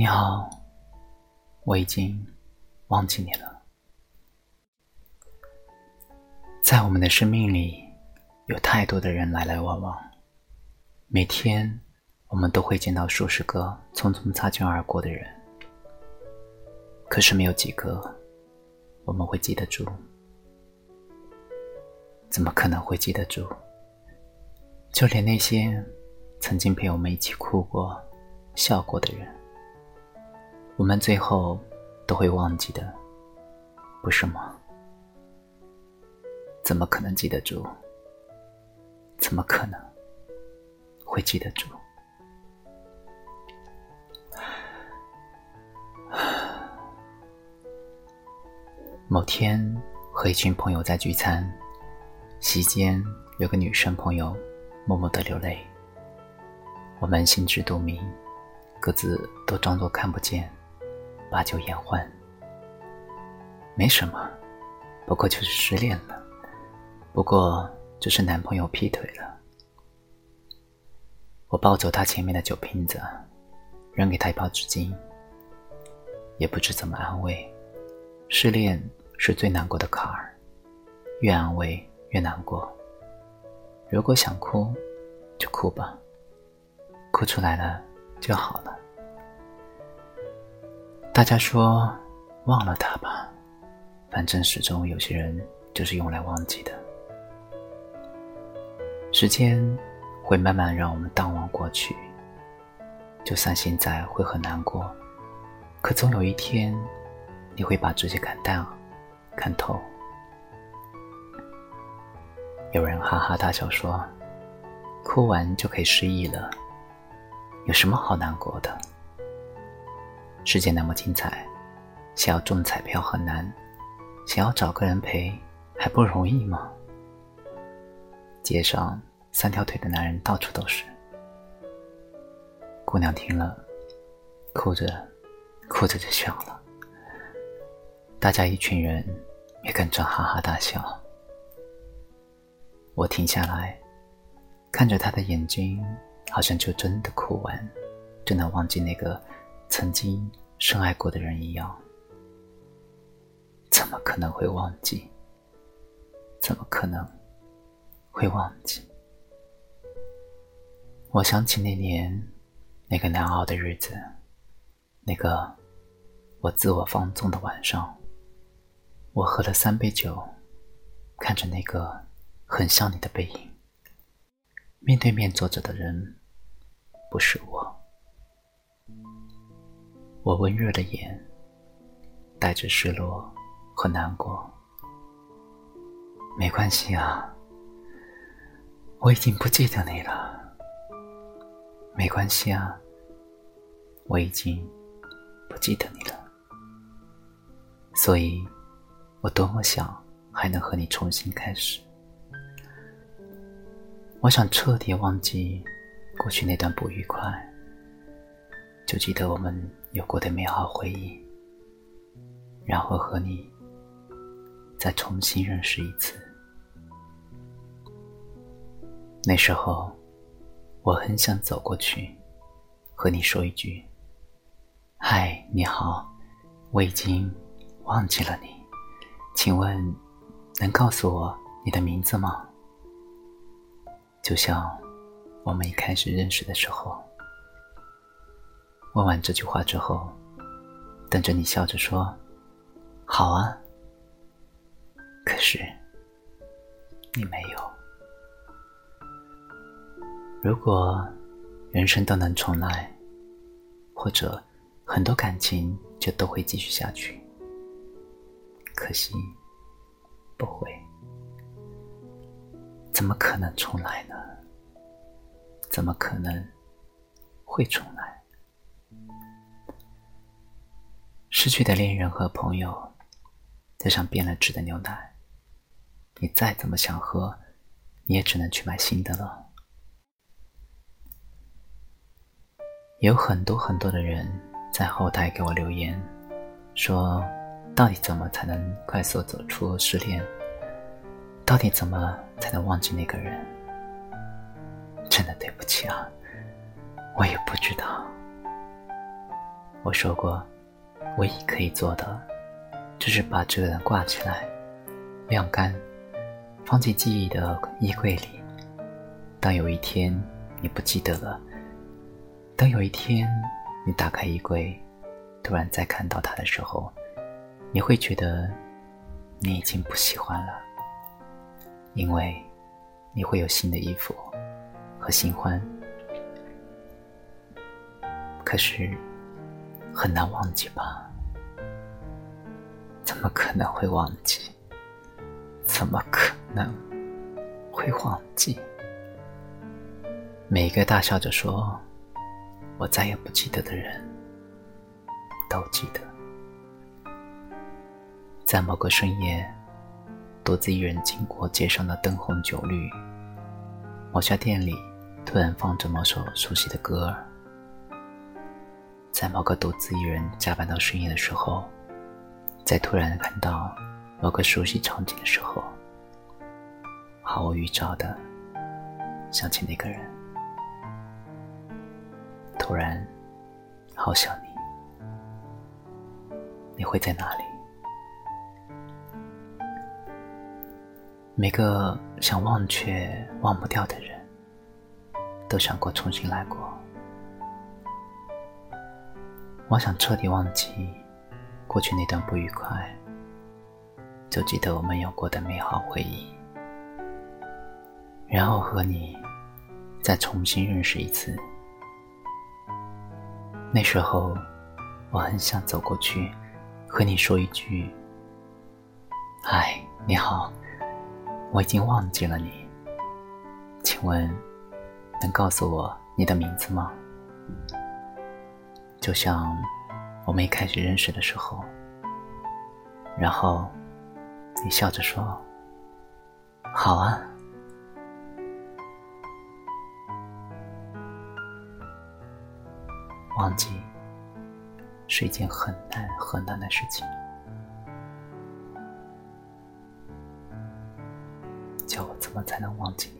你好，我已经忘记你了。在我们的生命里，有太多的人来来往往，每天我们都会见到数十个匆匆擦肩而过的人，可是没有几个我们会记得住。怎么可能会记得住？就连那些曾经陪我们一起哭过、笑过的人，我们最后都会忘记的，不是吗？怎么可能记得住？怎么可能会记得住？某天和一群朋友在聚餐。席间有个女生朋友默默的流泪，我们心知肚明，各自都装作看不见，把酒言欢。没什么，不过就是失恋了，不过就是男朋友劈腿了。我抱走他前面的酒瓶子，扔给他一包纸巾，也不知怎么安慰。失恋是最难过的坎儿，越安慰。越难过。如果想哭，就哭吧，哭出来了就好了。大家说忘了他吧，反正始终有些人就是用来忘记的。时间会慢慢让我们淡忘过去，就算现在会很难过，可总有一天，你会把这些看淡、看透。有人哈哈大笑说：“哭完就可以失忆了，有什么好难过的？世界那么精彩，想要中彩票很难，想要找个人陪还不容易吗？”街上三条腿的男人到处都是。姑娘听了，哭着哭着就笑了，大家一群人也跟着哈哈大笑。我停下来，看着他的眼睛，好像就真的哭完，就能忘记那个曾经深爱过的人一样。怎么可能会忘记？怎么可能会忘记？我想起那年那个难熬的日子，那个我自我放纵的晚上，我喝了三杯酒，看着那个。很像你的背影，面对面坐着的人不是我。我温热的眼带着失落和难过。没关系啊，我已经不记得你了。没关系啊，我已经不记得你了。所以，我多么想还能和你重新开始。我想彻底忘记过去那段不愉快，就记得我们有过的美好回忆，然后和你再重新认识一次。那时候，我很想走过去，和你说一句：“嗨，你好，我已经忘记了你，请问能告诉我你的名字吗？”就像我们一开始认识的时候，问完这句话之后，等着你笑着说：“好啊。”可是你没有。如果人生都能重来，或者很多感情就都会继续下去，可惜不会。怎么可能重来呢？怎么可能会重来？失去的恋人和朋友，就像变了质的牛奶，你再怎么想喝，你也只能去买新的了。有很多很多的人在后台给我留言，说到底怎么才能快速走出失恋？到底怎么才能忘记那个人？真的对不起啊，我也不知道。我说过，唯一可以做的，就是把这个人挂起来，晾干，放进记忆的衣柜里。当有一天你不记得了，当有一天你打开衣柜，突然再看到他的时候，你会觉得你已经不喜欢了，因为你会有新的衣服和新欢。可是，很难忘记吧？怎么可能会忘记？怎么可能会忘记？每个大笑着说“我再也不记得”的人，都记得，在某个深夜，独自一人经过街上的灯红酒绿，某家店里突然放着某首熟悉的歌儿。在某个独自一人加班到深夜的时候，在突然看到某个熟悉场景的时候，毫无预兆的想起那个人，突然好想你，你会在哪里？每个想忘却忘不掉的人，都想过重新来过。我想彻底忘记过去那段不愉快，就记得我们有过的美好回忆，然后和你再重新认识一次。那时候，我很想走过去，和你说一句：“嗨，你好，我已经忘记了你，请问能告诉我你的名字吗？”就像我们一开始认识的时候，然后你笑着说：“好啊。”忘记是一件很难很难的事情，叫我怎么才能忘记？